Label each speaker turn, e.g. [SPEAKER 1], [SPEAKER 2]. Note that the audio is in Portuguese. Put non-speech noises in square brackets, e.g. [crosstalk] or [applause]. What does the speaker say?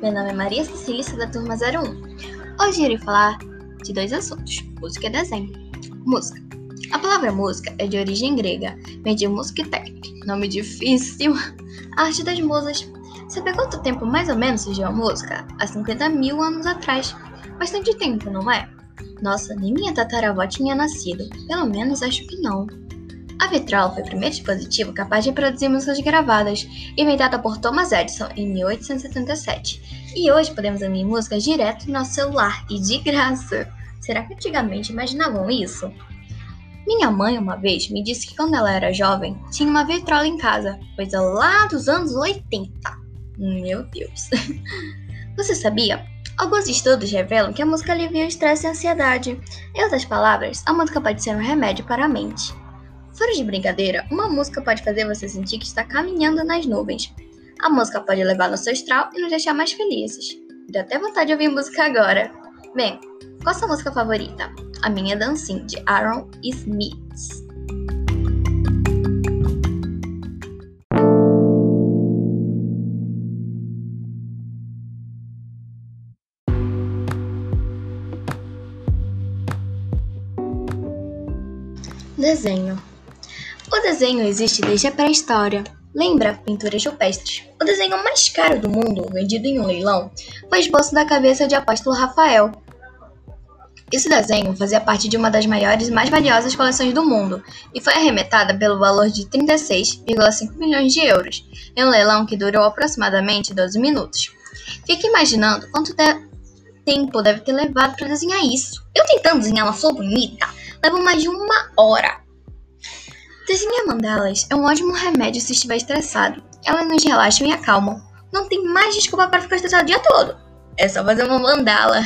[SPEAKER 1] meu nome é Maria Cecília, da turma 01. Hoje irei falar de dois assuntos: música e desenho. Música. A palavra música é de origem grega, vem de música técnica, nome difícil. A arte das musas. Sabe quanto tempo mais ou menos surgiu a música? Há 50 mil anos atrás. Bastante tempo, não é? Nossa, nem minha tataravó tinha nascido. Pelo menos acho que não. A vitrola foi o primeiro dispositivo capaz de produzir músicas gravadas, inventada por Thomas Edison em 1877. E hoje podemos ouvir músicas direto no nosso celular e de graça. Será que antigamente imaginavam isso? Minha mãe uma vez me disse que quando ela era jovem tinha uma vitrola em casa, coisa lá dos anos 80. Meu Deus. [laughs] Você sabia? Alguns estudos revelam que a música alivia o estresse e a ansiedade. Em outras palavras, a música pode ser um remédio para a mente. Fora de brincadeira, uma música pode fazer você sentir que está caminhando nas nuvens. A música pode levar no seu astral e nos deixar mais felizes. Deu até vontade de ouvir música agora. Bem, qual a sua música favorita? A minha é Dancing, de Aaron Smith. Desenho o desenho existe desde a pré-história. Lembra pinturas rupestres? O desenho mais caro do mundo, vendido em um leilão, foi o esboço da cabeça de apóstolo Rafael. Esse desenho fazia parte de uma das maiores e mais valiosas coleções do mundo e foi arremetada pelo valor de 36,5 milhões de euros, em um leilão que durou aproximadamente 12 minutos. Fique imaginando quanto de tempo deve ter levado para desenhar isso. Eu tentando desenhar uma flor bonita, leva mais de uma hora. Desenhar mandalas é um ótimo remédio se estiver estressado. Elas nos relaxam e acalmam. Não tem mais desculpa para ficar estressado o dia todo. É só fazer uma mandala.